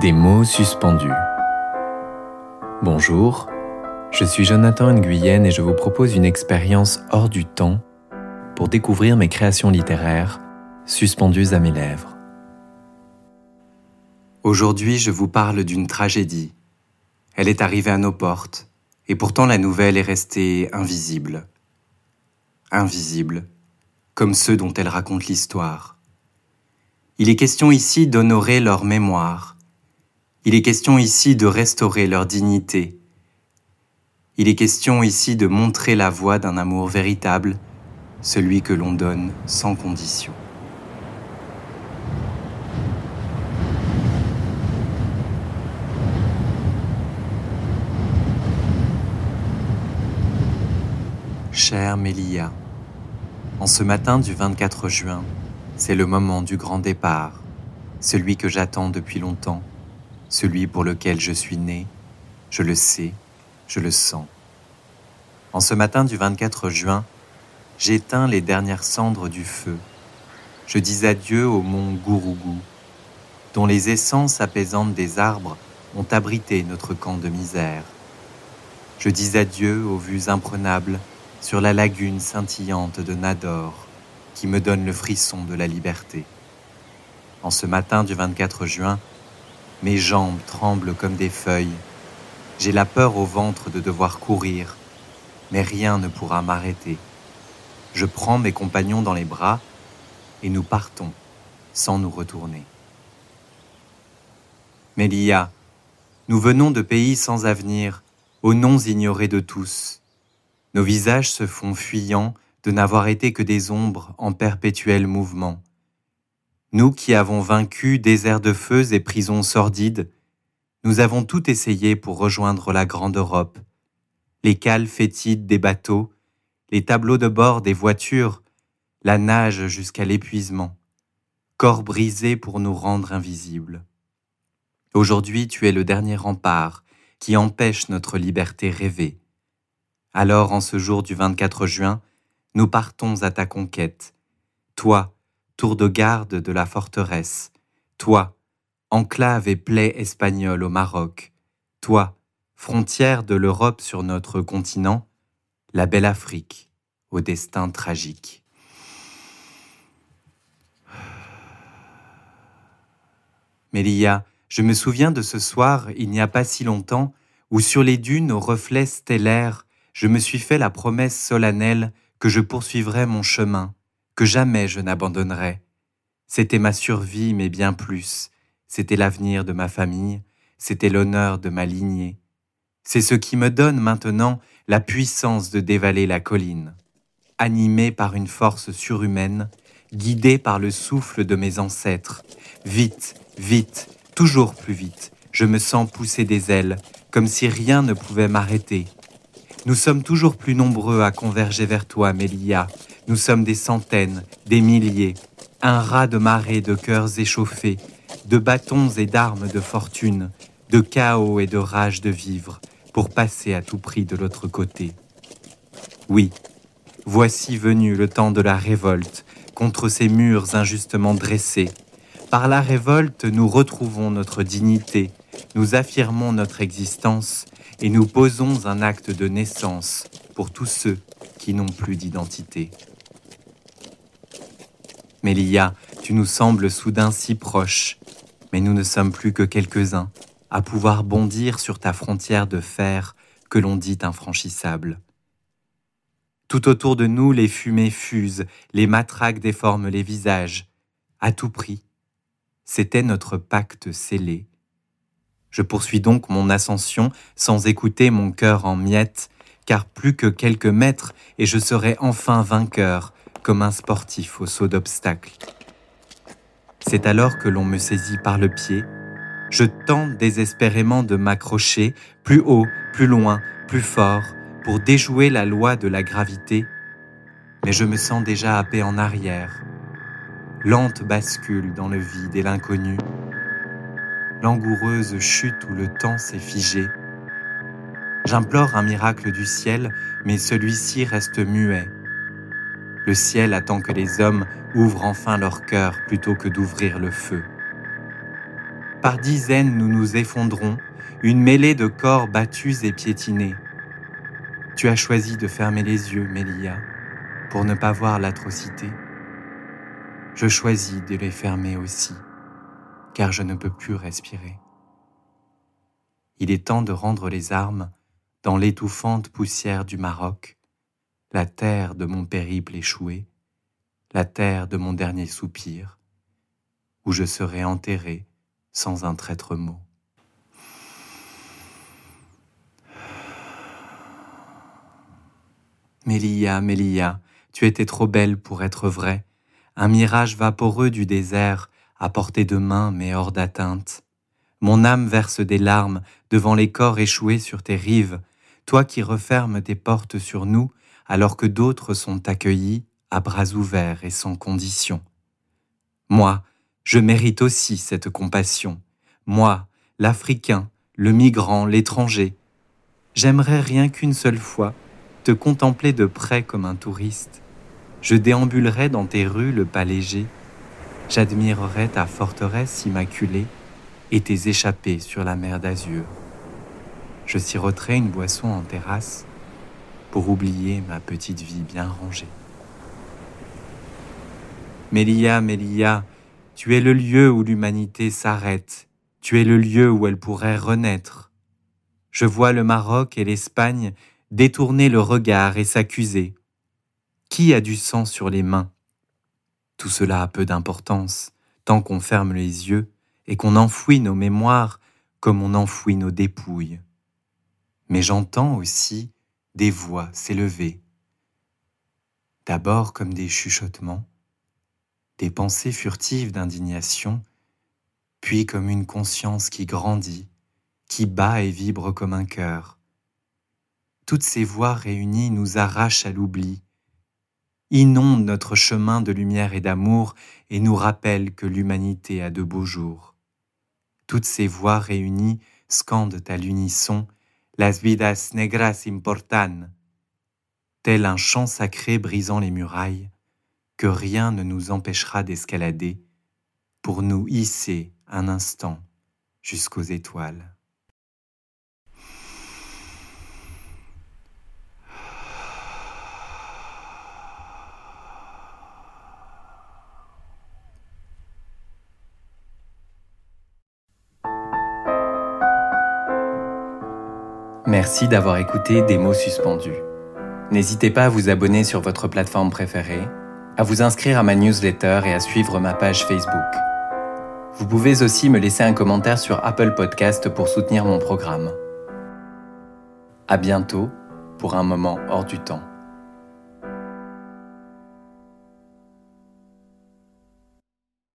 Des mots suspendus. Bonjour, je suis Jonathan Nguyen et je vous propose une expérience hors du temps pour découvrir mes créations littéraires suspendues à mes lèvres. Aujourd'hui, je vous parle d'une tragédie. Elle est arrivée à nos portes et pourtant la nouvelle est restée invisible. Invisible, comme ceux dont elle raconte l'histoire. Il est question ici d'honorer leur mémoire. Il est question ici de restaurer leur dignité. Il est question ici de montrer la voie d'un amour véritable, celui que l'on donne sans condition. Chère Mélia, en ce matin du 24 juin, c'est le moment du grand départ, celui que j'attends depuis longtemps, celui pour lequel je suis né, je le sais, je le sens. En ce matin du 24 juin, j'éteins les dernières cendres du feu. Je dis adieu au mont Gourougou, dont les essences apaisantes des arbres ont abrité notre camp de misère. Je dis adieu aux vues imprenables sur la lagune scintillante de Nador qui me donne le frisson de la liberté. En ce matin du 24 juin, mes jambes tremblent comme des feuilles. J'ai la peur au ventre de devoir courir, mais rien ne pourra m'arrêter. Je prends mes compagnons dans les bras et nous partons sans nous retourner. Mélia, nous venons de pays sans avenir, aux noms ignorés de tous. Nos visages se font fuyants de n'avoir été que des ombres en perpétuel mouvement. Nous qui avons vaincu déserts de feux et prisons sordides, nous avons tout essayé pour rejoindre la grande Europe. Les cales fétides des bateaux, les tableaux de bord des voitures, la nage jusqu'à l'épuisement, corps brisés pour nous rendre invisibles. Aujourd'hui, tu es le dernier rempart qui empêche notre liberté rêvée. Alors, en ce jour du 24 juin, nous partons à ta conquête. Toi, tour de garde de la forteresse. Toi, enclave et plaie espagnole au Maroc. Toi, frontière de l'Europe sur notre continent, la belle Afrique, au destin tragique. Mélia, je me souviens de ce soir, il n'y a pas si longtemps, où sur les dunes aux reflets stellaires, je me suis fait la promesse solennelle que je poursuivrai mon chemin, jamais je n'abandonnerai. C'était ma survie, mais bien plus. C'était l'avenir de ma famille, c'était l'honneur de ma lignée. C'est ce qui me donne maintenant la puissance de dévaler la colline. Animé par une force surhumaine, guidé par le souffle de mes ancêtres, vite, vite, toujours plus vite, je me sens pousser des ailes, comme si rien ne pouvait m'arrêter, nous sommes toujours plus nombreux à converger vers toi, Mélia. Nous sommes des centaines, des milliers, un raz de marée de cœurs échauffés, de bâtons et d'armes de fortune, de chaos et de rage de vivre, pour passer à tout prix de l'autre côté. Oui, voici venu le temps de la révolte contre ces murs injustement dressés. Par la révolte, nous retrouvons notre dignité, nous affirmons notre existence et nous posons un acte de naissance pour tous ceux qui n'ont plus d'identité. Mélia, tu nous sembles soudain si proche, mais nous ne sommes plus que quelques-uns à pouvoir bondir sur ta frontière de fer que l'on dit infranchissable. Tout autour de nous, les fumées fusent, les matraques déforment les visages. À tout prix, c'était notre pacte scellé je poursuis donc mon ascension sans écouter mon cœur en miettes, car plus que quelques mètres et je serai enfin vainqueur, comme un sportif au saut d'obstacles. C'est alors que l'on me saisit par le pied. Je tente désespérément de m'accrocher plus haut, plus loin, plus fort, pour déjouer la loi de la gravité, mais je me sens déjà happé en arrière. Lente bascule dans le vide et l'inconnu, langoureuse chute où le temps s'est figé. J'implore un miracle du ciel, mais celui-ci reste muet. Le ciel attend que les hommes ouvrent enfin leur cœur plutôt que d'ouvrir le feu. Par dizaines, nous nous effondrons, une mêlée de corps battus et piétinés. Tu as choisi de fermer les yeux, Mélia, pour ne pas voir l'atrocité. Je choisis de les fermer aussi, car je ne peux plus respirer. Il est temps de rendre les armes dans l'étouffante poussière du Maroc, la terre de mon périple échoué, la terre de mon dernier soupir, où je serai enterré sans un traître mot. Mélia, Mélia, tu étais trop belle pour être vraie, un mirage vaporeux du désert, à portée de main mais hors d'atteinte. Mon âme verse des larmes devant les corps échoués sur tes rives, toi qui refermes tes portes sur nous alors que d'autres sont accueillis à bras ouverts et sans condition. Moi, je mérite aussi cette compassion. Moi, l'Africain, le migrant, l'étranger. J'aimerais rien qu'une seule fois te contempler de près comme un touriste. Je déambulerais dans tes rues le pas léger. J'admirerais ta forteresse immaculée et tes échappées sur la mer d'azur. Je siroterais une boisson en terrasse pour oublier ma petite vie bien rangée. Mélia, Mélia, tu es le lieu où l'humanité s'arrête, tu es le lieu où elle pourrait renaître. Je vois le Maroc et l'Espagne détourner le regard et s'accuser. Qui a du sang sur les mains? Tout cela a peu d'importance, tant qu'on ferme les yeux et qu'on enfouit nos mémoires comme on enfouit nos dépouilles. Mais j'entends aussi des voix s'élever, d'abord comme des chuchotements, des pensées furtives d'indignation, puis comme une conscience qui grandit, qui bat et vibre comme un cœur. Toutes ces voix réunies nous arrachent à l'oubli, inondent notre chemin de lumière et d'amour et nous rappellent que l'humanité a de beaux jours. Toutes ces voix réunies scandent à l'unisson Las vidas negras importan, tel un chant sacré brisant les murailles, que rien ne nous empêchera d'escalader pour nous hisser un instant jusqu'aux étoiles. Merci d'avoir écouté Des mots suspendus. N'hésitez pas à vous abonner sur votre plateforme préférée, à vous inscrire à ma newsletter et à suivre ma page Facebook. Vous pouvez aussi me laisser un commentaire sur Apple Podcast pour soutenir mon programme. À bientôt pour un moment hors du temps.